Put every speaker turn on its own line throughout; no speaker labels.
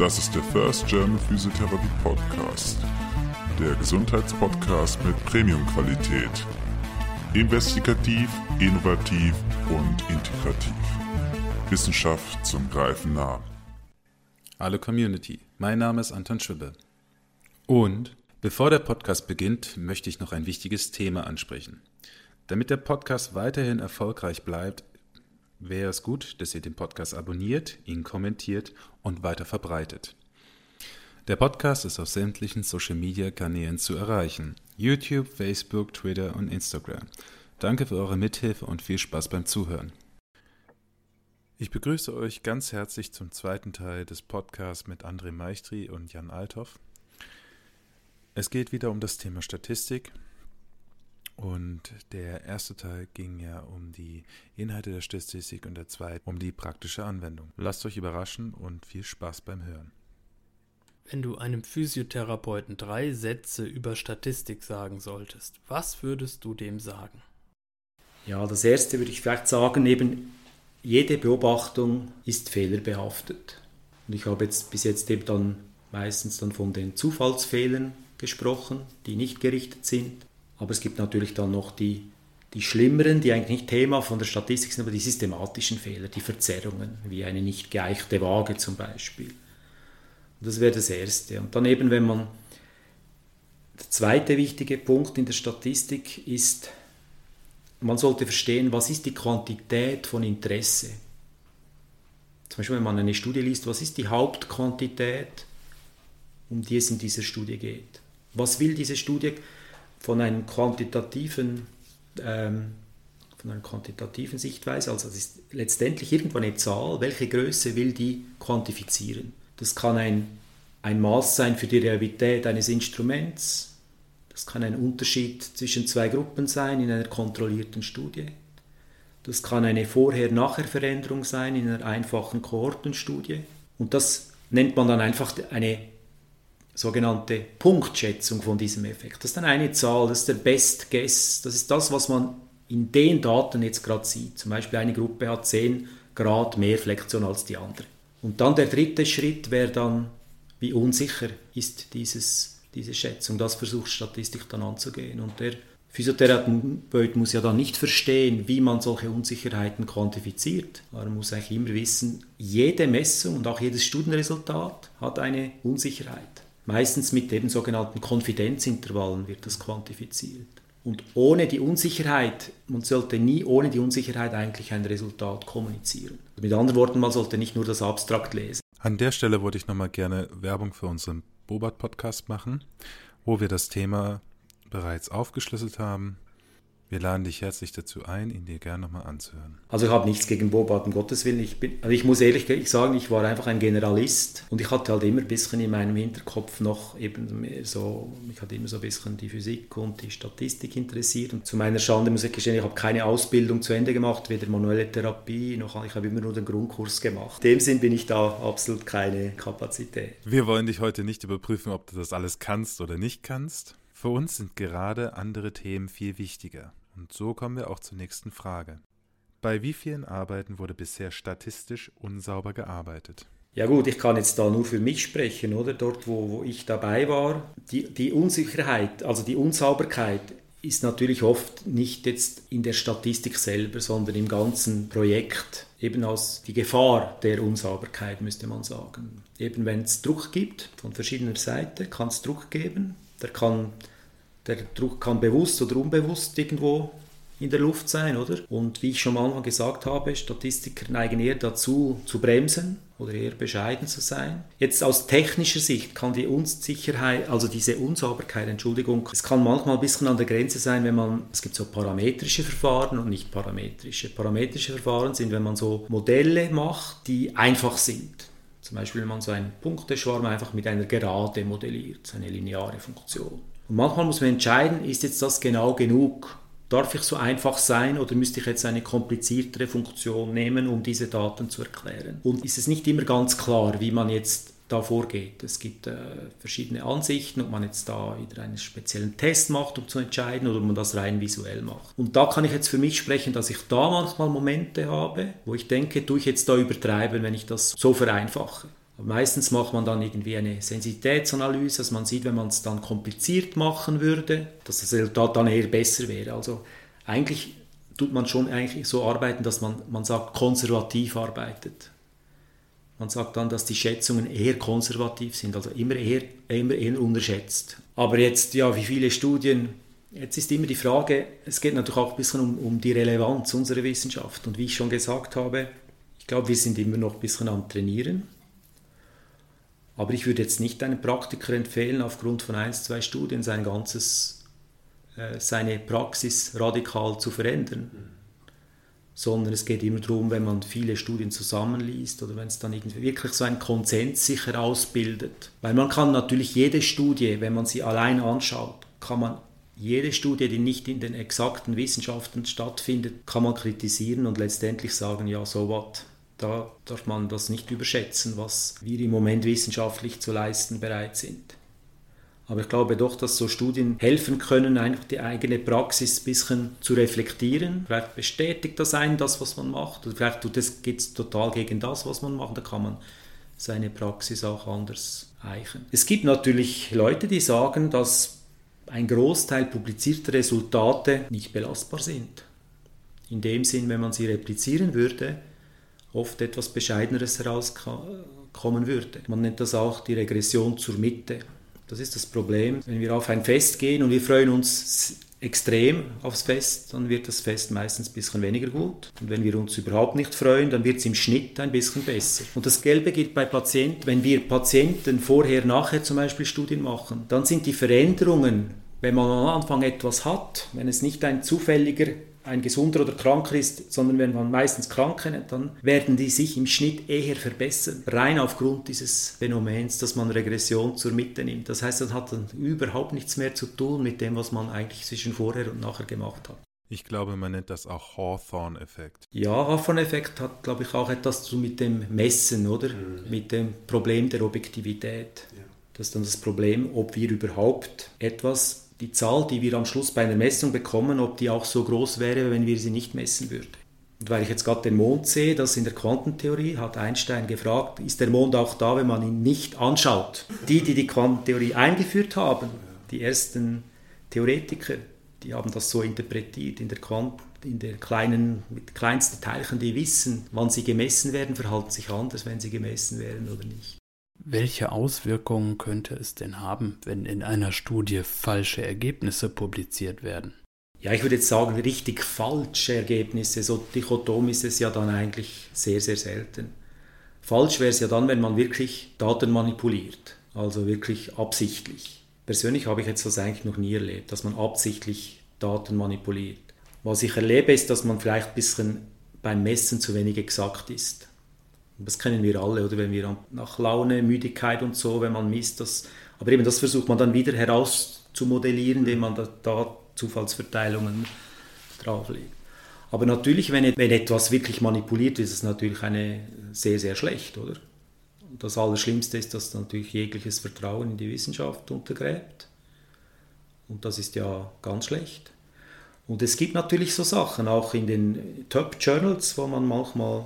Das ist der First German Physiotherapy Podcast. Der Gesundheitspodcast mit Premium-Qualität. Investigativ, innovativ und integrativ. Wissenschaft zum Greifen nah.
Hallo Community, mein Name ist Anton Schwibbe. Und bevor der Podcast beginnt, möchte ich noch ein wichtiges Thema ansprechen. Damit der Podcast weiterhin erfolgreich bleibt, wäre es gut, dass ihr den Podcast abonniert, ihn kommentiert und weiter verbreitet. Der Podcast ist auf sämtlichen Social-Media-Kanälen zu erreichen. YouTube, Facebook, Twitter und Instagram. Danke für eure Mithilfe und viel Spaß beim Zuhören. Ich begrüße euch ganz herzlich zum zweiten Teil des Podcasts mit André Meichtri und Jan Althoff. Es geht wieder um das Thema Statistik und der erste Teil ging ja um die Inhalte der Statistik und der zweite um die praktische Anwendung. Lasst euch überraschen und viel Spaß beim Hören.
Wenn du einem Physiotherapeuten drei Sätze über Statistik sagen solltest, was würdest du dem sagen?
Ja, das erste würde ich vielleicht sagen, eben jede Beobachtung ist fehlerbehaftet. Und ich habe jetzt bis jetzt eben dann meistens dann von den Zufallsfehlern gesprochen, die nicht gerichtet sind. Aber es gibt natürlich dann noch die, die schlimmeren, die eigentlich nicht Thema von der Statistik sind, aber die systematischen Fehler, die Verzerrungen, wie eine nicht geeichte Waage zum Beispiel. Und das wäre das Erste. Und dann eben, wenn man, der zweite wichtige Punkt in der Statistik ist, man sollte verstehen, was ist die Quantität von Interesse. Zum Beispiel, wenn man eine Studie liest, was ist die Hauptquantität, um die es in dieser Studie geht. Was will diese Studie? Von einem quantitativen ähm, von einer quantitativen Sichtweise, also das ist letztendlich irgendwo eine Zahl, welche Größe will die quantifizieren. Das kann ein, ein Maß sein für die Realität eines Instruments, das kann ein Unterschied zwischen zwei Gruppen sein in einer kontrollierten Studie, das kann eine Vorher-Nachher-Veränderung sein in einer einfachen Kohortenstudie. Und das nennt man dann einfach eine sogenannte Punktschätzung von diesem Effekt. Das ist dann eine Zahl, das ist der Best Guess, das ist das, was man in den Daten jetzt gerade sieht. Zum Beispiel eine Gruppe hat 10 Grad mehr Flexion als die andere. Und dann der dritte Schritt wäre dann, wie unsicher ist dieses, diese Schätzung. Das versucht Statistik dann anzugehen. Und der Physiotherapeut muss ja dann nicht verstehen, wie man solche Unsicherheiten quantifiziert. Er muss eigentlich immer wissen, jede Messung und auch jedes Studienresultat hat eine Unsicherheit. Meistens mit eben sogenannten Konfidenzintervallen wird das quantifiziert. Und ohne die Unsicherheit, man sollte nie ohne die Unsicherheit eigentlich ein Resultat kommunizieren. Mit anderen Worten, man sollte nicht nur das Abstrakt lesen.
An der Stelle wollte ich nochmal gerne Werbung für unseren Bobat-Podcast machen, wo wir das Thema bereits aufgeschlüsselt haben. Wir laden dich herzlich dazu ein, ihn dir gerne nochmal anzuhören.
Also ich habe nichts gegen Bobat, um Gottes Willen. Ich, bin, also ich muss ehrlich sagen, ich war einfach ein Generalist und ich hatte halt immer ein bisschen in meinem Hinterkopf noch eben so, mich hat immer so ein bisschen die Physik und die Statistik interessiert. Und zu meiner Schande muss ich gestehen, ich habe keine Ausbildung zu Ende gemacht, weder manuelle Therapie, noch ich habe immer nur den Grundkurs gemacht. In dem Sinn bin ich da absolut keine Kapazität.
Wir wollen dich heute nicht überprüfen, ob du das alles kannst oder nicht kannst. Für uns sind gerade andere Themen viel wichtiger. Und so kommen wir auch zur nächsten Frage. Bei wie vielen Arbeiten wurde bisher statistisch unsauber gearbeitet?
Ja gut, ich kann jetzt da nur für mich sprechen, oder? Dort, wo, wo ich dabei war. Die, die Unsicherheit, also die Unsauberkeit ist natürlich oft nicht jetzt in der Statistik selber, sondern im ganzen Projekt. Eben aus die Gefahr der Unsauberkeit, müsste man sagen. Eben wenn es Druck gibt, von verschiedener Seite, kann es Druck geben. Der kann der Druck kann bewusst oder unbewusst irgendwo in der Luft sein, oder? Und wie ich schon mal gesagt habe, Statistiker neigen eher dazu, zu bremsen oder eher bescheiden zu sein. Jetzt aus technischer Sicht kann die Unsicherheit, also diese Unsauberkeit, Entschuldigung, es kann manchmal ein bisschen an der Grenze sein, wenn man, es gibt so parametrische Verfahren und nicht parametrische. Parametrische Verfahren sind, wenn man so Modelle macht, die einfach sind. Zum Beispiel, wenn man so einen Punkteschwarm einfach mit einer Gerade modelliert, eine lineare Funktion. Und manchmal muss man entscheiden, ist jetzt das genau genug? Darf ich so einfach sein oder müsste ich jetzt eine kompliziertere Funktion nehmen, um diese Daten zu erklären? Und ist es nicht immer ganz klar, wie man jetzt da vorgeht. Es gibt äh, verschiedene Ansichten, ob man jetzt da wieder einen speziellen Test macht, um zu entscheiden, oder ob man das rein visuell macht. Und da kann ich jetzt für mich sprechen, dass ich da manchmal Momente habe, wo ich denke, tue ich jetzt da übertreiben, wenn ich das so vereinfache. Meistens macht man dann irgendwie eine Sensitivitätsanalyse, dass man sieht, wenn man es dann kompliziert machen würde, dass das Resultat dann eher besser wäre. Also eigentlich tut man schon eigentlich so arbeiten, dass man, man sagt, konservativ arbeitet. Man sagt dann, dass die Schätzungen eher konservativ sind, also immer eher, immer eher unterschätzt. Aber jetzt, ja, wie viele Studien, jetzt ist immer die Frage, es geht natürlich auch ein bisschen um, um die Relevanz unserer Wissenschaft. Und wie ich schon gesagt habe, ich glaube, wir sind immer noch ein bisschen am Trainieren. Aber ich würde jetzt nicht einem Praktiker empfehlen, aufgrund von ein, zwei Studien sein ganzes, äh, seine Praxis radikal zu verändern sondern es geht immer darum, wenn man viele Studien zusammenliest oder wenn es dann irgendwie wirklich so ein Konsens sich herausbildet. Weil man kann natürlich jede Studie, wenn man sie allein anschaut, kann man jede Studie, die nicht in den exakten Wissenschaften stattfindet, kann man kritisieren und letztendlich sagen, ja, so was. Da darf man das nicht überschätzen, was wir im Moment wissenschaftlich zu leisten bereit sind. Aber ich glaube doch, dass so Studien helfen können, einfach die eigene Praxis ein bisschen zu reflektieren. Vielleicht bestätigt das einen das, was man macht. Oder vielleicht tut es, geht es total gegen das, was man macht. Da kann man seine Praxis auch anders eichen. Es gibt natürlich Leute, die sagen, dass ein Großteil publizierter Resultate nicht belastbar sind. In dem Sinn, wenn man sie replizieren würde, oft etwas Bescheideneres herauskommen würde. Man nennt das auch die Regression zur Mitte. Das ist das Problem. Wenn wir auf ein Fest gehen und wir freuen uns extrem aufs Fest, dann wird das Fest meistens ein bisschen weniger gut. Und wenn wir uns überhaupt nicht freuen, dann wird es im Schnitt ein bisschen besser. Und das Gelbe gilt bei Patienten, wenn wir Patienten vorher, nachher zum Beispiel Studien machen, dann sind die Veränderungen, wenn man am Anfang etwas hat, wenn es nicht ein zufälliger ein gesunder oder kranker ist, sondern wenn man meistens Kranke nennt, dann werden die sich im Schnitt eher verbessern. Rein aufgrund dieses Phänomens, dass man Regression zur Mitte nimmt. Das heißt, das hat dann überhaupt nichts mehr zu tun mit dem, was man eigentlich zwischen vorher und nachher gemacht hat.
Ich glaube, man nennt das auch Hawthorne-Effekt.
Ja, Hawthorne-Effekt hat, glaube ich, auch etwas zu mit dem Messen, oder? Mhm. Mit dem Problem der Objektivität. Ja. Das ist dann das Problem, ob wir überhaupt etwas die Zahl, die wir am Schluss bei einer Messung bekommen, ob die auch so groß wäre, wenn wir sie nicht messen würden. Und weil ich jetzt gerade den Mond sehe, das in der Quantentheorie hat Einstein gefragt, ist der Mond auch da, wenn man ihn nicht anschaut? Die, die die Quantentheorie eingeführt haben, die ersten Theoretiker, die haben das so interpretiert in der Quant in der kleinen, mit kleinsten Teilchen, die wissen, wann sie gemessen werden, verhalten sich anders, wenn sie gemessen werden oder nicht.
Welche Auswirkungen könnte es denn haben, wenn in einer Studie falsche Ergebnisse publiziert werden?
Ja, ich würde jetzt sagen, richtig falsche Ergebnisse, so dichotom ist es ja dann eigentlich sehr, sehr selten. Falsch wäre es ja dann, wenn man wirklich Daten manipuliert, also wirklich absichtlich. Persönlich habe ich jetzt das eigentlich noch nie erlebt, dass man absichtlich Daten manipuliert. Was ich erlebe, ist, dass man vielleicht ein bisschen beim Messen zu wenig exakt ist. Das kennen wir alle, oder wenn wir nach Laune, Müdigkeit und so, wenn man misst, das, aber eben das versucht man dann wieder herauszumodellieren, indem man da, da Zufallsverteilungen drauflegt. Aber natürlich, wenn, wenn etwas wirklich manipuliert ist, ist es natürlich eine sehr, sehr schlecht, oder? Das Allerschlimmste ist, dass natürlich jegliches Vertrauen in die Wissenschaft untergräbt. Und das ist ja ganz schlecht. Und es gibt natürlich so Sachen, auch in den Top-Journals, wo man manchmal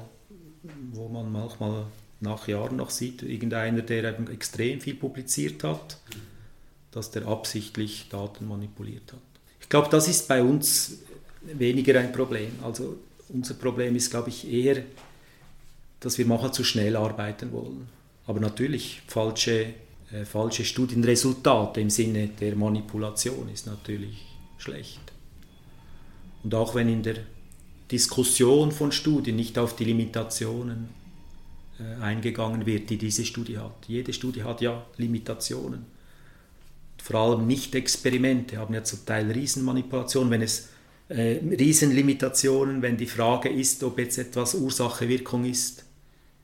wo man manchmal nach Jahren noch sieht, irgendeiner, der eben extrem viel publiziert hat, dass der absichtlich Daten manipuliert hat. Ich glaube, das ist bei uns weniger ein Problem. Also unser Problem ist, glaube ich, eher, dass wir manchmal zu schnell arbeiten wollen. Aber natürlich, falsche, äh, falsche Studienresultate im Sinne der Manipulation ist natürlich schlecht. Und auch wenn in der Diskussion von Studien nicht auf die Limitationen äh, eingegangen wird, die diese Studie hat. Jede Studie hat ja Limitationen. Vor allem Nicht-Experimente haben ja zum Teil Riesenmanipulationen, wenn es äh, Riesenlimitationen, wenn die Frage ist, ob jetzt etwas Ursache-Wirkung ist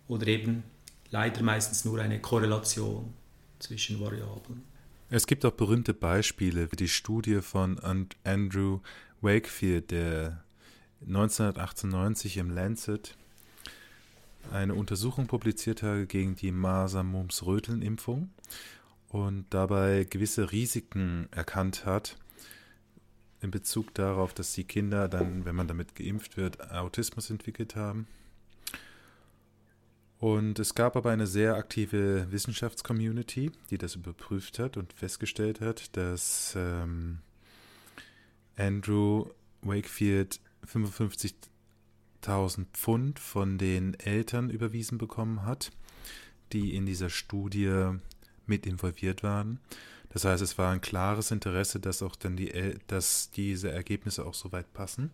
oder eben leider meistens nur eine Korrelation zwischen Variablen.
Es gibt auch berühmte Beispiele, wie die Studie von Andrew Wakefield, der 1998 im Lancet eine Untersuchung publiziert habe gegen die Masern-Mumps-Röteln-Impfung und dabei gewisse Risiken erkannt hat in Bezug darauf, dass die Kinder dann, wenn man damit geimpft wird, Autismus entwickelt haben. Und es gab aber eine sehr aktive Wissenschaftscommunity, die das überprüft hat und festgestellt hat, dass ähm, Andrew Wakefield 55.000 Pfund von den Eltern überwiesen bekommen hat, die in dieser Studie mit involviert waren. Das heißt, es war ein klares Interesse, dass auch dann die, dass diese Ergebnisse auch so weit passen.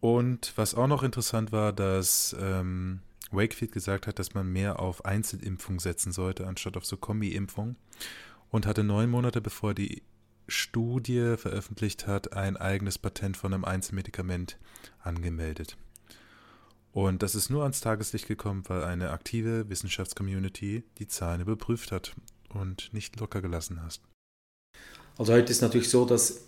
Und was auch noch interessant war, dass ähm, Wakefield gesagt hat, dass man mehr auf Einzelimpfung setzen sollte, anstatt auf so Kombi-Impfung. Und hatte neun Monate bevor die Studie veröffentlicht hat, ein eigenes Patent von einem Einzelmedikament angemeldet. Und das ist nur ans Tageslicht gekommen, weil eine aktive Wissenschaftscommunity die Zahlen überprüft hat und nicht locker gelassen hat.
Also heute ist natürlich so, dass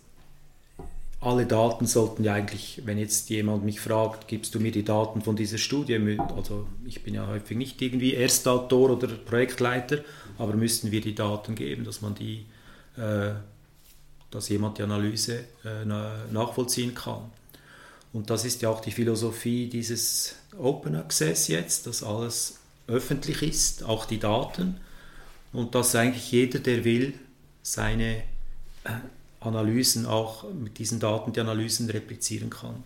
alle Daten sollten ja eigentlich, wenn jetzt jemand mich fragt, gibst du mir die Daten von dieser Studie, also ich bin ja häufig nicht irgendwie Erstautor oder Projektleiter, aber müssten wir die Daten geben, dass man die, äh, dass jemand die Analyse äh, nachvollziehen kann. Und das ist ja auch die Philosophie dieses Open Access jetzt, dass alles öffentlich ist, auch die Daten, und dass eigentlich jeder, der will, seine äh, Analysen auch mit diesen Daten die Analysen replizieren kann.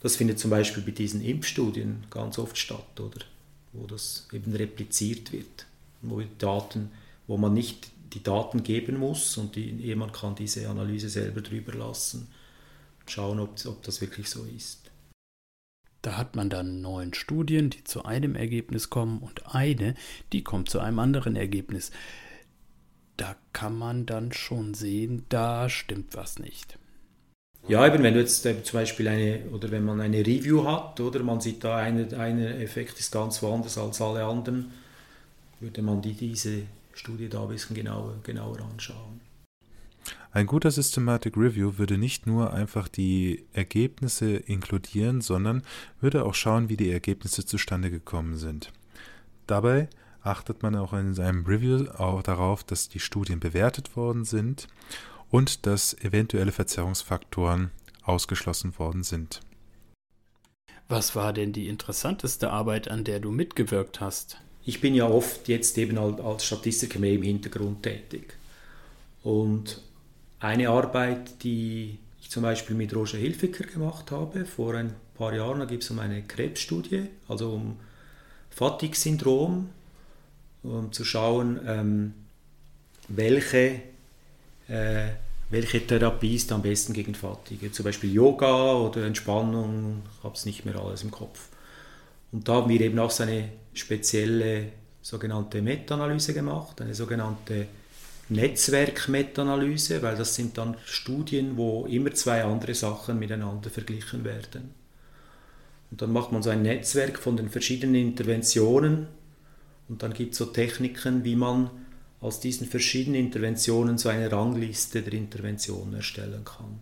Das findet zum Beispiel bei diesen Impfstudien ganz oft statt, oder? Wo das eben repliziert wird, wo, Daten, wo man nicht die Daten geben muss und die, jemand kann diese Analyse selber drüber lassen und schauen, ob, ob das wirklich so ist.
Da hat man dann neun Studien, die zu einem Ergebnis kommen und eine, die kommt zu einem anderen Ergebnis da kann man dann schon sehen, da stimmt was nicht.
Ja, eben wenn du jetzt äh, zum Beispiel eine, oder wenn man eine Review hat, oder man sieht da, ein eine Effekt ist ganz woanders als alle anderen, würde man die, diese Studie da ein bisschen genauer, genauer anschauen.
Ein guter Systematic Review würde nicht nur einfach die Ergebnisse inkludieren, sondern würde auch schauen, wie die Ergebnisse zustande gekommen sind. Dabei achtet man auch in seinem Review auch darauf, dass die Studien bewertet worden sind und dass eventuelle Verzerrungsfaktoren ausgeschlossen worden sind.
Was war denn die interessanteste Arbeit, an der du mitgewirkt hast?
Ich bin ja oft jetzt eben als Statistiker mehr im Hintergrund tätig. Und eine Arbeit, die ich zum Beispiel mit Roger Hilfiger gemacht habe, vor ein paar Jahren, da gibt es um eine Krebsstudie, also um Fatigue-Syndrom um zu schauen, ähm, welche, äh, welche Therapie ist am besten gegen Fatigue. Zum Beispiel Yoga oder Entspannung, ich habe es nicht mehr alles im Kopf. Und da haben wir eben auch so eine spezielle sogenannte Meta-Analyse gemacht, eine sogenannte Netzwerk-Meta-Analyse, weil das sind dann Studien, wo immer zwei andere Sachen miteinander verglichen werden. Und dann macht man so ein Netzwerk von den verschiedenen Interventionen und dann gibt es so Techniken, wie man aus diesen verschiedenen Interventionen so eine Rangliste der Interventionen erstellen kann.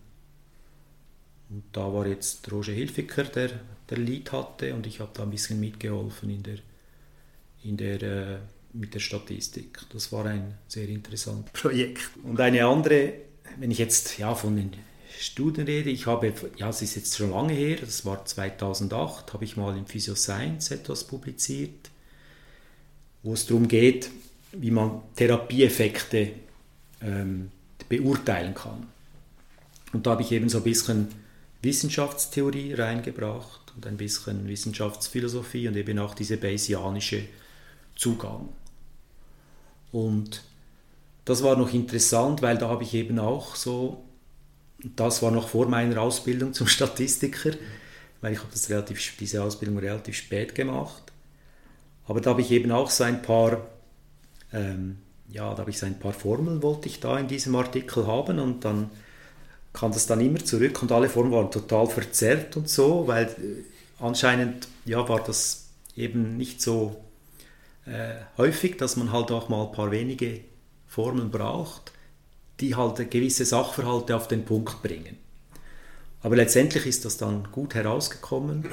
Und da war jetzt Roger Hilfiger, der der Lead hatte, und ich habe da ein bisschen mitgeholfen in der, in der, äh, mit der Statistik. Das war ein sehr interessantes Projekt. Und eine andere, wenn ich jetzt ja, von den Studien rede, ich habe, ja, es ist jetzt schon lange her, das war 2008, habe ich mal in Physioscience etwas publiziert wo es darum geht, wie man Therapieeffekte ähm, beurteilen kann. Und da habe ich eben so ein bisschen Wissenschaftstheorie reingebracht und ein bisschen Wissenschaftsphilosophie und eben auch diese Bayesianische Zugang. Und das war noch interessant, weil da habe ich eben auch so, das war noch vor meiner Ausbildung zum Statistiker, weil ich habe das relativ, diese Ausbildung relativ spät gemacht. Aber da habe ich eben auch so ein paar, ähm, ja, da habe ich so ein paar Formeln, wollte ich da in diesem Artikel haben und dann kam das dann immer zurück und alle Formeln waren total verzerrt und so, weil äh, anscheinend ja, war das eben nicht so äh, häufig, dass man halt auch mal ein paar wenige Formeln braucht, die halt gewisse Sachverhalte auf den Punkt bringen. Aber letztendlich ist das dann gut herausgekommen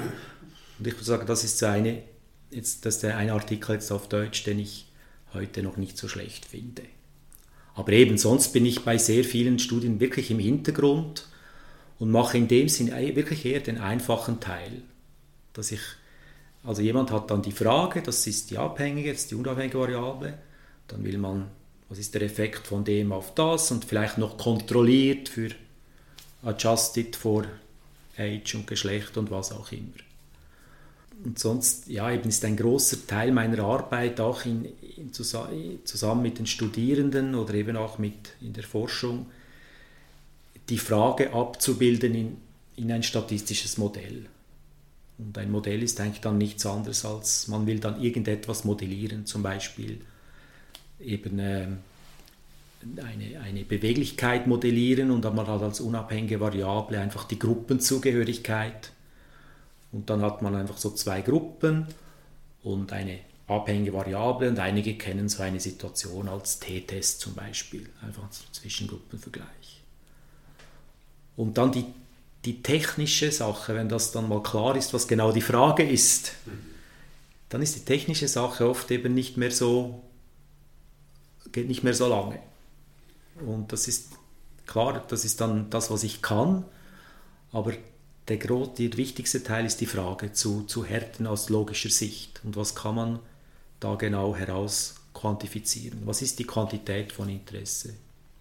und ich würde sagen, das ist so eine jetzt, das ist ein Artikel jetzt auf Deutsch, den ich heute noch nicht so schlecht finde. Aber eben sonst bin ich bei sehr vielen Studien wirklich im Hintergrund und mache in dem Sinn wirklich eher den einfachen Teil, dass ich Also jemand hat dann die Frage, das ist die abhängige, das ist die unabhängige Variable, dann will man, was ist der Effekt von dem auf das und vielleicht noch kontrolliert für adjusted for Age und Geschlecht und was auch immer. Und sonst, ja, eben ist ein großer Teil meiner Arbeit auch in, in, zusammen mit den Studierenden oder eben auch mit in der Forschung, die Frage abzubilden in, in ein statistisches Modell. Und ein Modell ist eigentlich dann nichts anderes als, man will dann irgendetwas modellieren, zum Beispiel eben äh, eine, eine Beweglichkeit modellieren und dann man hat als unabhängige Variable einfach die Gruppenzugehörigkeit. Und dann hat man einfach so zwei Gruppen und eine abhängige Variable und einige kennen so eine Situation als T-Test zum Beispiel, einfach ein Zwischengruppenvergleich. Und dann die, die technische Sache, wenn das dann mal klar ist, was genau die Frage ist, dann ist die technische Sache oft eben nicht mehr so, geht nicht mehr so lange. Und das ist klar, das ist dann das, was ich kann, aber der, der wichtigste Teil ist die Frage zu, zu Härten aus logischer Sicht. Und was kann man da genau heraus quantifizieren? Was ist die Quantität von Interesse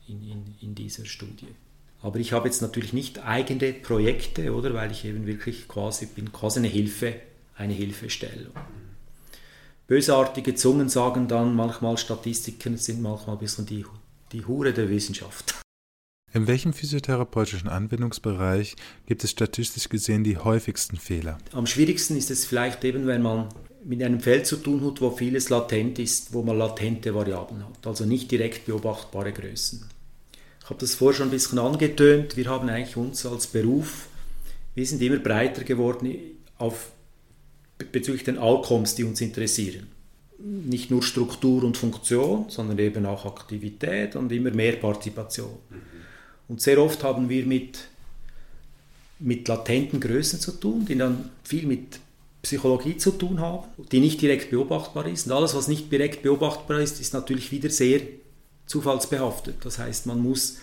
in, in, in dieser Studie? Aber ich habe jetzt natürlich nicht eigene Projekte, oder? Weil ich eben wirklich quasi bin quasi eine Hilfe, eine Hilfestellung. Bösartige Zungen sagen dann manchmal, Statistiken sind manchmal ein bisschen die die Hure der Wissenschaft.
In welchem physiotherapeutischen Anwendungsbereich gibt es statistisch gesehen die häufigsten Fehler?
Am schwierigsten ist es vielleicht eben, wenn man mit einem Feld zu tun hat, wo vieles latent ist, wo man latente Variablen hat, also nicht direkt beobachtbare Größen. Ich habe das vorher schon ein bisschen angetönt. Wir haben eigentlich uns als Beruf, wir sind immer breiter geworden auf, bezüglich den Outcomes, die uns interessieren nicht nur Struktur und Funktion, sondern eben auch Aktivität und immer mehr Partizipation. Mhm. Und sehr oft haben wir mit, mit latenten Größen zu tun, die dann viel mit Psychologie zu tun haben, die nicht direkt beobachtbar ist. Und alles, was nicht direkt beobachtbar ist, ist natürlich wieder sehr zufallsbehaftet. Das heißt, man muss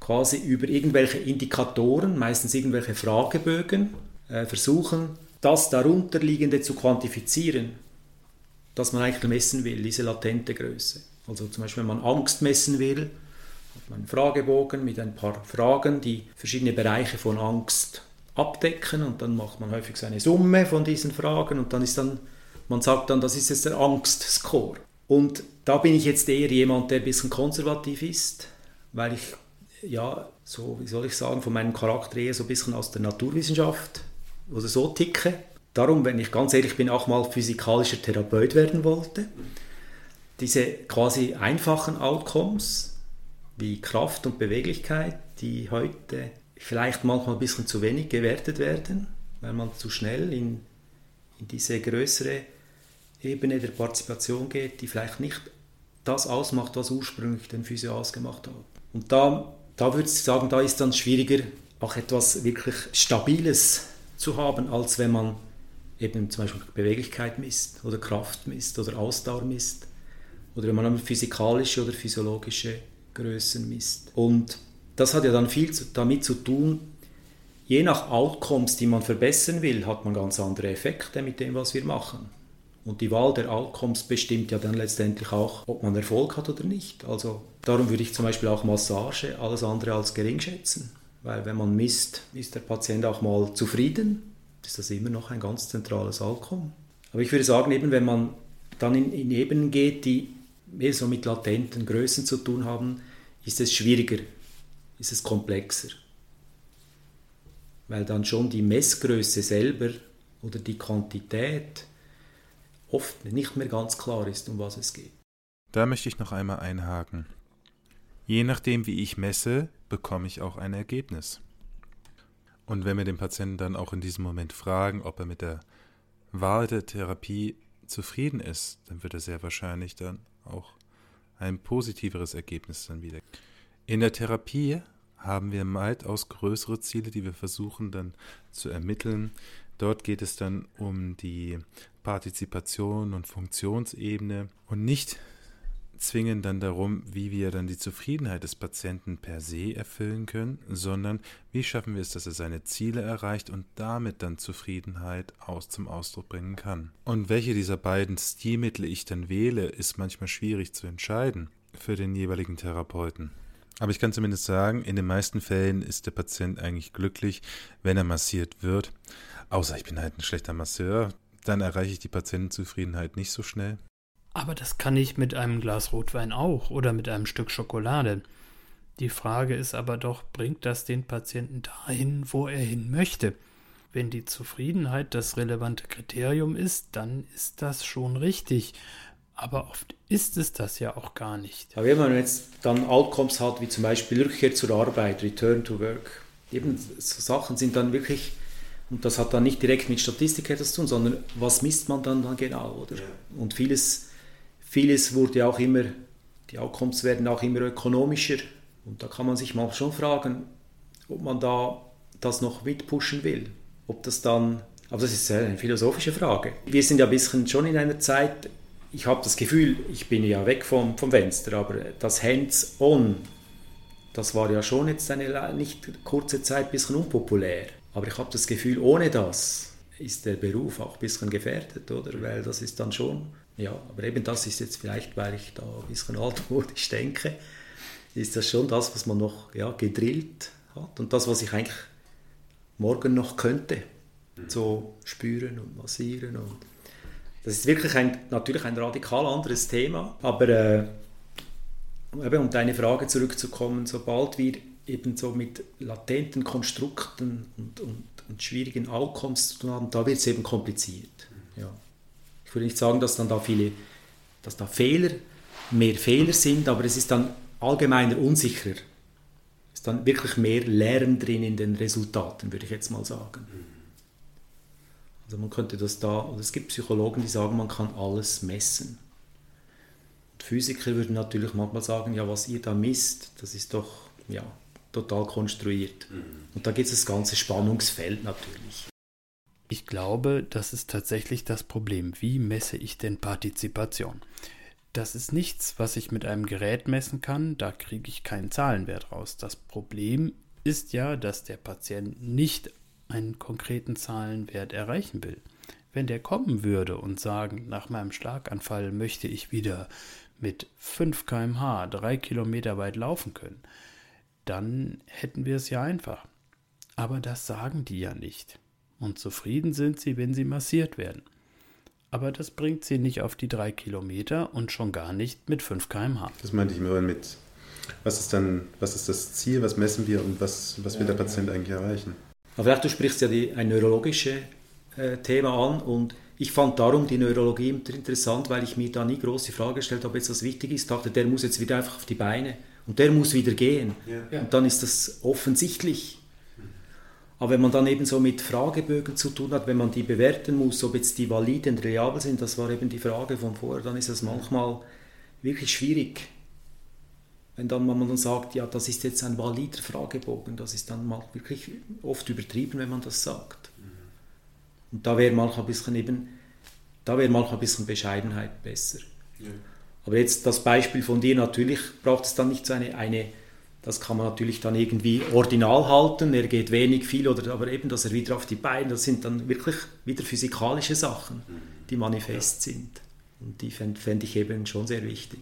quasi über irgendwelche Indikatoren, meistens irgendwelche Fragebögen, äh, versuchen, das darunterliegende zu quantifizieren das man eigentlich messen will, diese latente Größe. Also zum Beispiel, wenn man Angst messen will, hat man einen Fragebogen mit ein paar Fragen, die verschiedene Bereiche von Angst abdecken und dann macht man häufig so eine Summe von diesen Fragen und dann ist dann, man sagt dann, das ist jetzt der Angstscore. Und da bin ich jetzt eher jemand, der ein bisschen konservativ ist, weil ich, ja, so, wie soll ich sagen, von meinem Charakter eher so ein bisschen aus der Naturwissenschaft oder so ticke darum, wenn ich ganz ehrlich bin, auch mal physikalischer Therapeut werden wollte. Diese quasi einfachen Outcomes wie Kraft und Beweglichkeit, die heute vielleicht manchmal ein bisschen zu wenig gewertet werden, weil man zu schnell in, in diese größere Ebene der Partizipation geht, die vielleicht nicht das ausmacht, was ursprünglich den Physio ausgemacht hat. Und da, da würde ich sagen, da ist dann schwieriger, auch etwas wirklich Stabiles zu haben, als wenn man eben zum Beispiel Beweglichkeit misst oder Kraft misst oder Ausdauer misst oder wenn man physikalische oder physiologische Größen misst. Und das hat ja dann viel damit zu tun, je nach Outcomes, die man verbessern will, hat man ganz andere Effekte mit dem, was wir machen. Und die Wahl der Outcomes bestimmt ja dann letztendlich auch, ob man Erfolg hat oder nicht. Also darum würde ich zum Beispiel auch Massage alles andere als gering schätzen. Weil wenn man misst, ist der Patient auch mal zufrieden ist das immer noch ein ganz zentrales Outcome. Aber ich würde sagen, eben wenn man dann in, in Ebenen geht, die mehr so mit latenten Größen zu tun haben, ist es schwieriger, ist es komplexer. Weil dann schon die Messgröße selber oder die Quantität oft nicht mehr ganz klar ist, um was es geht.
Da möchte ich noch einmal einhaken. Je nachdem, wie ich messe, bekomme ich auch ein Ergebnis. Und wenn wir den Patienten dann auch in diesem Moment fragen, ob er mit der Wahl der Therapie zufrieden ist, dann wird er sehr wahrscheinlich dann auch ein positiveres Ergebnis dann wieder. In der Therapie haben wir weitaus größere Ziele, die wir versuchen dann zu ermitteln. Dort geht es dann um die Partizipation und Funktionsebene und nicht zwingend dann darum, wie wir dann die Zufriedenheit des Patienten per se erfüllen können, sondern wie schaffen wir es, dass er seine Ziele erreicht und damit dann Zufriedenheit aus zum Ausdruck bringen kann. Und welche dieser beiden Stilmittel ich dann wähle, ist manchmal schwierig zu entscheiden für den jeweiligen Therapeuten. Aber ich kann zumindest sagen, in den meisten Fällen ist der Patient eigentlich glücklich, wenn er massiert wird. Außer ich bin halt ein schlechter Masseur, dann erreiche ich die Patientenzufriedenheit nicht so schnell.
Aber das kann ich mit einem Glas Rotwein auch oder mit einem Stück Schokolade. Die Frage ist aber doch, bringt das den Patienten dahin, wo er hin möchte? Wenn die Zufriedenheit das relevante Kriterium ist, dann ist das schon richtig. Aber oft ist es das ja auch gar nicht.
Aber wenn man jetzt dann Outcomes hat, wie zum Beispiel Rückkehr zur Arbeit, Return to Work, eben so Sachen sind dann wirklich, und das hat dann nicht direkt mit Statistik etwas zu tun, sondern was misst man dann, dann genau, oder? Ja. Und vieles Vieles wurde auch immer, die Outcomes werden auch immer ökonomischer. Und da kann man sich mal schon fragen, ob man da das noch mitpushen will. Ob das dann, aber das ist eine philosophische Frage. Wir sind ja ein bisschen schon in einer Zeit, ich habe das Gefühl, ich bin ja weg vom, vom Fenster, aber das Hands-on, das war ja schon jetzt eine nicht kurze Zeit ein bisschen unpopulär. Aber ich habe das Gefühl, ohne das ist der Beruf auch ein bisschen gefährdet, oder? Weil das ist dann schon ja, aber eben das ist jetzt vielleicht, weil ich da ein bisschen altmodisch denke, ist das schon das, was man noch ja, gedrillt hat und das, was ich eigentlich morgen noch könnte, so spüren und massieren und das ist wirklich ein, natürlich ein radikal anderes Thema, aber äh, eben, um deine Frage zurückzukommen, sobald wir eben so mit latenten Konstrukten und, und, und schwierigen Outcomes zu tun haben, da wird es eben kompliziert. Ja. Ich würde nicht sagen, dass dann da viele, dass da Fehler, mehr Fehler sind, aber es ist dann allgemeiner unsicherer. Es ist dann wirklich mehr Lernen drin in den Resultaten, würde ich jetzt mal sagen. Also man könnte das da, oder es gibt Psychologen, die sagen, man kann alles messen. Und Physiker würden natürlich manchmal sagen, ja, was ihr da misst, das ist doch ja, total konstruiert. Mhm. Und da gibt es das ganze Spannungsfeld natürlich.
Ich glaube, das ist tatsächlich das Problem. Wie messe ich denn Partizipation? Das ist nichts, was ich mit einem Gerät messen kann, da kriege ich keinen Zahlenwert raus. Das Problem ist ja, dass der Patient nicht einen konkreten Zahlenwert erreichen will. Wenn der kommen würde und sagen, nach meinem Schlaganfall möchte ich wieder mit 5 km/h drei Kilometer weit laufen können, dann hätten wir es ja einfach. Aber das sagen die ja nicht und zufrieden sind sie, wenn sie massiert werden. Aber das bringt sie nicht auf die drei Kilometer und schon gar nicht mit 5 km/h.
Das meinte ich mir mit, was ist dann, was ist das Ziel, was messen wir und was, was will der Patient eigentlich erreichen?
Aber vielleicht du sprichst ja die, ein neurologisches äh, Thema an und ich fand darum die Neurologie interessant, weil ich mir da nie große Frage gestellt habe, ob jetzt was wichtig ist. Ich dachte, der muss jetzt wieder einfach auf die Beine und der muss wieder gehen. Ja. Und dann ist das offensichtlich aber wenn man dann eben so mit Fragebögen zu tun hat, wenn man die bewerten muss, ob jetzt die valide und reliabel sind, das war eben die Frage von vorher, dann ist das manchmal wirklich schwierig. Wenn dann man dann sagt, ja, das ist jetzt ein valider Fragebogen, das ist dann mal wirklich oft übertrieben, wenn man das sagt. Und da wäre manchmal ein bisschen eben, da wäre manchmal ein bisschen Bescheidenheit besser. Ja. Aber jetzt das Beispiel von dir, natürlich braucht es dann nicht so eine, eine das kann man natürlich dann irgendwie ordinal halten, er geht wenig, viel, oder, aber eben, dass er wieder auf die Beine, das sind dann wirklich wieder physikalische Sachen, die manifest sind. Und die fände fänd ich eben schon sehr wichtig.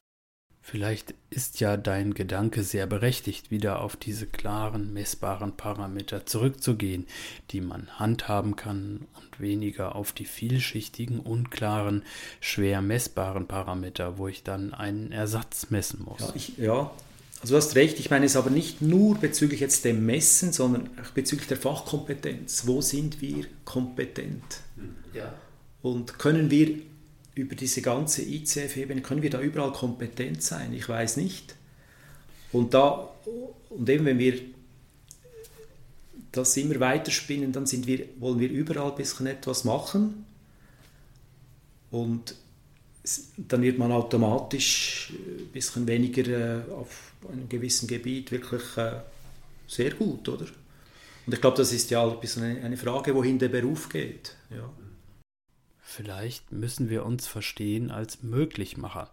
Vielleicht ist ja dein Gedanke sehr berechtigt, wieder auf diese klaren, messbaren Parameter zurückzugehen, die man handhaben kann und weniger auf die vielschichtigen, unklaren, schwer messbaren Parameter, wo ich dann einen Ersatz messen muss.
Ja, ich, ja also du hast recht, ich meine es aber nicht nur bezüglich jetzt dem Messen, sondern auch bezüglich der Fachkompetenz. Wo sind wir kompetent? Ja. Und können wir über diese ganze ICF-Ebene, können wir da überall kompetent sein? Ich weiß nicht. Und, da, und eben wenn wir das immer weiterspinnen, dann sind wir, wollen wir überall ein bisschen etwas machen. Und dann wird man automatisch ein bisschen weniger äh, auf einem gewissen Gebiet wirklich äh, sehr gut, oder? Und ich glaube, das ist ja ein bisschen eine Frage, wohin der Beruf geht. Ja.
Vielleicht müssen wir uns verstehen als Möglichmacher.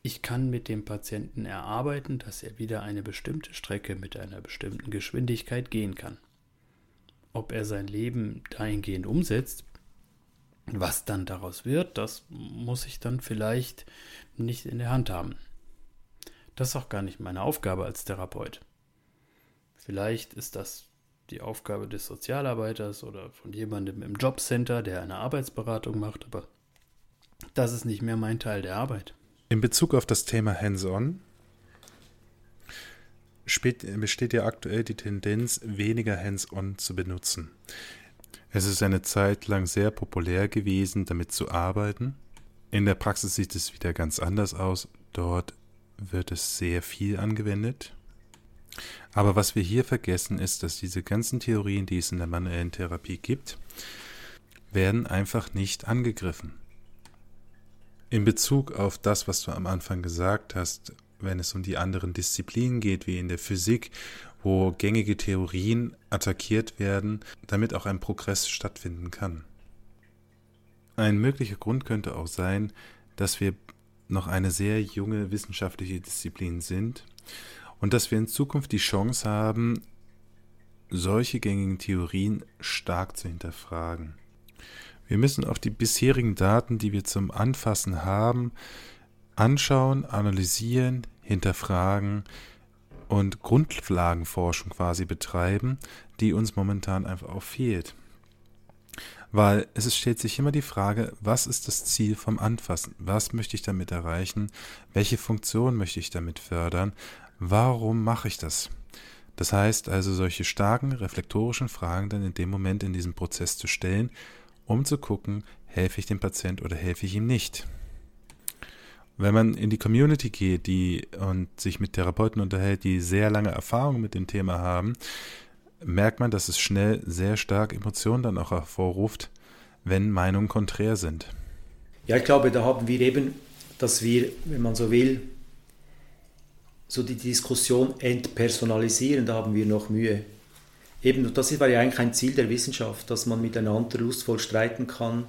ich kann mit dem Patienten erarbeiten, dass er wieder eine bestimmte Strecke mit einer bestimmten Geschwindigkeit gehen kann. Ob er sein Leben dahingehend umsetzt, was dann daraus wird, das muss ich dann vielleicht nicht in der Hand haben. Das ist auch gar nicht meine Aufgabe als Therapeut. Vielleicht ist das die Aufgabe des Sozialarbeiters oder von jemandem im Jobcenter, der eine Arbeitsberatung macht, aber das ist nicht mehr mein Teil der Arbeit.
In Bezug auf das Thema Hands-on besteht ja aktuell die Tendenz, weniger Hands-on zu benutzen. Es ist eine Zeit lang sehr populär gewesen, damit zu arbeiten. In der Praxis sieht es wieder ganz anders aus. Dort wird es sehr viel angewendet. Aber was wir hier vergessen ist, dass diese ganzen Theorien, die es in der manuellen Therapie gibt, werden einfach nicht angegriffen. In Bezug auf das, was du am Anfang gesagt hast, wenn es um die anderen Disziplinen geht, wie in der Physik, wo gängige Theorien attackiert werden, damit auch ein Progress stattfinden kann. Ein möglicher Grund könnte auch sein, dass wir noch eine sehr junge wissenschaftliche Disziplin sind und dass wir in Zukunft die Chance haben, solche gängigen Theorien stark zu hinterfragen. Wir müssen auf die bisherigen Daten, die wir zum Anfassen haben, anschauen, analysieren, hinterfragen und Grundlagenforschung quasi betreiben, die uns momentan einfach auch fehlt. Weil es stellt sich immer die Frage, was ist das Ziel vom Anfassen? Was möchte ich damit erreichen? Welche Funktion möchte ich damit fördern? Warum mache ich das? Das heißt also, solche starken reflektorischen Fragen dann in dem Moment in diesem Prozess zu stellen um zu gucken, helfe ich dem Patient oder helfe ich ihm nicht. Wenn man in die Community geht die, und sich mit Therapeuten unterhält, die sehr lange Erfahrung mit dem Thema haben, merkt man, dass es schnell sehr stark Emotionen dann auch hervorruft, wenn Meinungen konträr sind.
Ja, ich glaube, da haben wir eben, dass wir, wenn man so will, so die Diskussion entpersonalisieren, da haben wir noch Mühe. Eben, das war ja eigentlich ein Ziel der Wissenschaft, dass man miteinander lustvoll streiten kann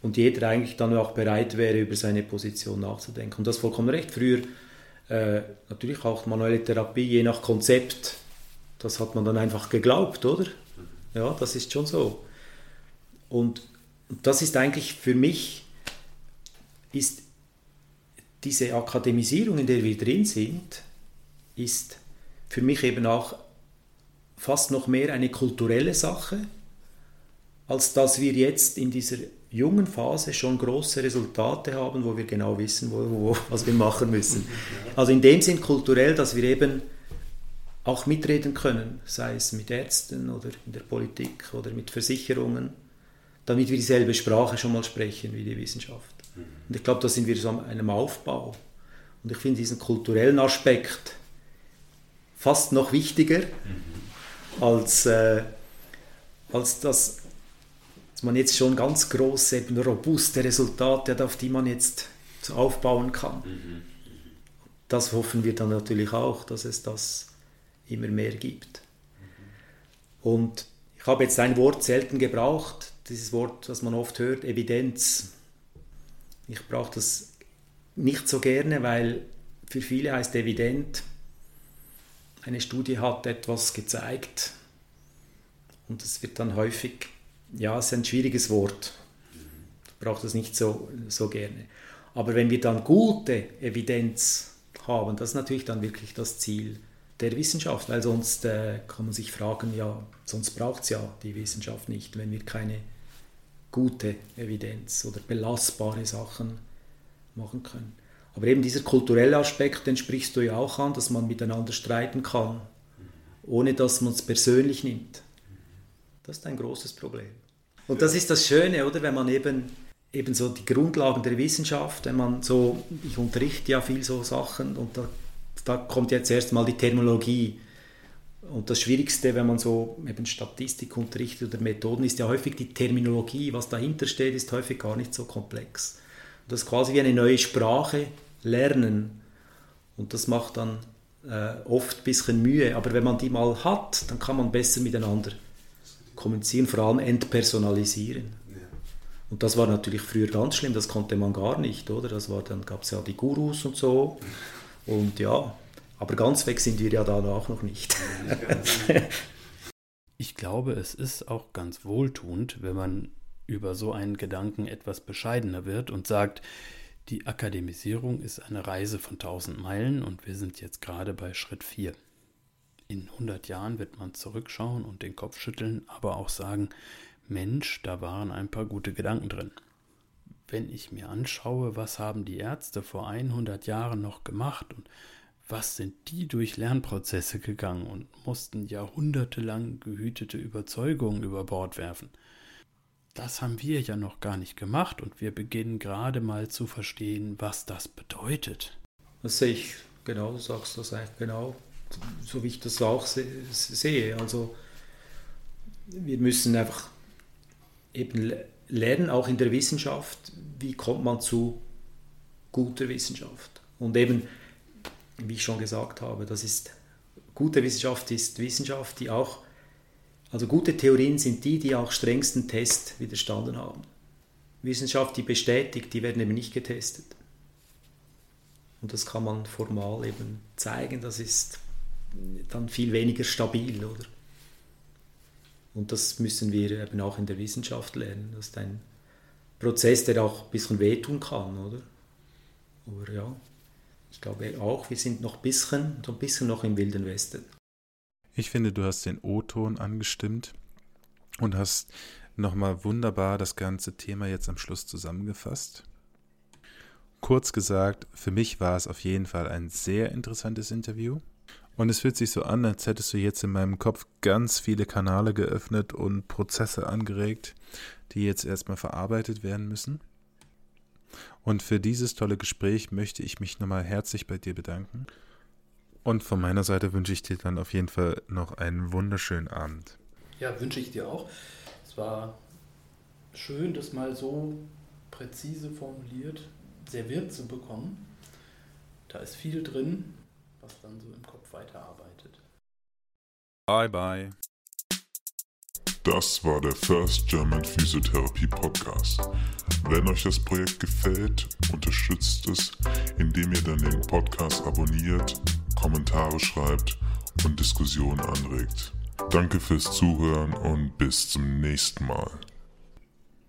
und jeder eigentlich dann auch bereit wäre, über seine Position nachzudenken. Und das vollkommen recht. Früher äh, natürlich auch manuelle Therapie, je nach Konzept, das hat man dann einfach geglaubt, oder? Ja, das ist schon so. Und das ist eigentlich für mich, ist diese Akademisierung, in der wir drin sind, ist für mich eben auch fast noch mehr eine kulturelle Sache, als dass wir jetzt in dieser jungen Phase schon große Resultate haben, wo wir genau wissen, wo, wo, was wir machen müssen. Also in dem Sinn kulturell, dass wir eben auch mitreden können, sei es mit Ärzten oder in der Politik oder mit Versicherungen, damit wir dieselbe Sprache schon mal sprechen wie die Wissenschaft. Und ich glaube, da sind wir so an einem Aufbau. Und ich finde diesen kulturellen Aspekt fast noch wichtiger, als, äh, als dass man jetzt schon ganz große, eben robuste Resultate hat, auf die man jetzt aufbauen kann. Mhm. Das hoffen wir dann natürlich auch, dass es das immer mehr gibt. Mhm. Und ich habe jetzt ein Wort selten gebraucht, dieses Wort, das man oft hört, Evidenz. Ich brauche das nicht so gerne, weil für viele heißt evident, eine Studie hat etwas gezeigt und das wird dann häufig, ja, es ist ein schwieriges Wort. Ich brauche das nicht so, so gerne. Aber wenn wir dann gute Evidenz haben, das ist natürlich dann wirklich das Ziel der Wissenschaft, weil sonst äh, kann man sich fragen, ja, sonst braucht es ja die Wissenschaft nicht, wenn wir keine gute Evidenz oder belastbare Sachen machen können. Aber eben dieser kulturelle Aspekt, den sprichst du ja auch an, dass man miteinander streiten kann, ohne dass man es persönlich nimmt. Das ist ein großes Problem. Und das ist das Schöne, oder, wenn man eben, eben so die Grundlagen der Wissenschaft, wenn man so, ich unterrichte ja viel so Sachen und da, da kommt jetzt erstmal die Terminologie. Und das Schwierigste, wenn man so eben Statistik unterrichtet oder Methoden, ist ja häufig die Terminologie. Was dahinter steht, ist häufig gar nicht so komplex. Das ist quasi wie eine neue Sprache, lernen. Und das macht dann äh, oft ein bisschen Mühe. Aber wenn man die mal hat, dann kann man besser miteinander kommunizieren, vor allem entpersonalisieren. Und das war natürlich früher ganz schlimm, das konnte man gar nicht, oder? Das war, dann gab es ja die Gurus und so. Und ja, aber ganz weg sind wir ja danach noch nicht.
ich glaube, es ist auch ganz wohltuend, wenn man über so einen Gedanken etwas bescheidener wird und sagt, die Akademisierung ist eine Reise von tausend Meilen und wir sind jetzt gerade bei Schritt 4. In 100 Jahren wird man zurückschauen und den Kopf schütteln, aber auch sagen, Mensch, da waren ein paar gute Gedanken drin. Wenn ich mir anschaue, was haben die Ärzte vor 100 Jahren noch gemacht und was sind die durch Lernprozesse gegangen und mussten jahrhundertelang gehütete Überzeugungen über Bord werfen. Das haben wir ja noch gar nicht gemacht und wir beginnen gerade mal zu verstehen, was das bedeutet.
Das sehe ich genau, du sagst das eigentlich genau, so wie ich das auch sehe. Also wir müssen einfach eben lernen, auch in der Wissenschaft, wie kommt man zu guter Wissenschaft. Und eben, wie ich schon gesagt habe, das ist, gute Wissenschaft ist Wissenschaft, die auch, also gute Theorien sind die, die auch strengsten Test widerstanden haben. Wissenschaft, die bestätigt, die werden eben nicht getestet. Und das kann man formal eben zeigen, das ist dann viel weniger stabil, oder? Und das müssen wir eben auch in der Wissenschaft lernen. Das ist ein Prozess, der auch ein bisschen wehtun kann, oder? Aber ja, ich glaube auch, wir sind noch ein bisschen, ein bisschen noch im Wilden Westen.
Ich finde, du hast den O-Ton angestimmt und hast nochmal wunderbar das ganze Thema jetzt am Schluss zusammengefasst. Kurz gesagt, für mich war es auf jeden Fall ein sehr interessantes Interview. Und es fühlt sich so an, als hättest du jetzt in meinem Kopf ganz viele Kanäle geöffnet und Prozesse angeregt, die jetzt erstmal verarbeitet werden müssen. Und für dieses tolle Gespräch möchte ich mich nochmal herzlich bei dir bedanken. Und von meiner Seite wünsche ich dir dann auf jeden Fall noch einen wunderschönen Abend.
Ja, wünsche ich dir auch. Es war schön, das mal so präzise formuliert serviert zu bekommen. Da ist viel drin, was dann so im Kopf weiterarbeitet.
Bye bye.
Das war der First German Physiotherapie Podcast. Wenn euch das Projekt gefällt, unterstützt es, indem ihr dann den Podcast abonniert, Kommentare schreibt und Diskussionen anregt. Danke fürs Zuhören und bis zum nächsten Mal.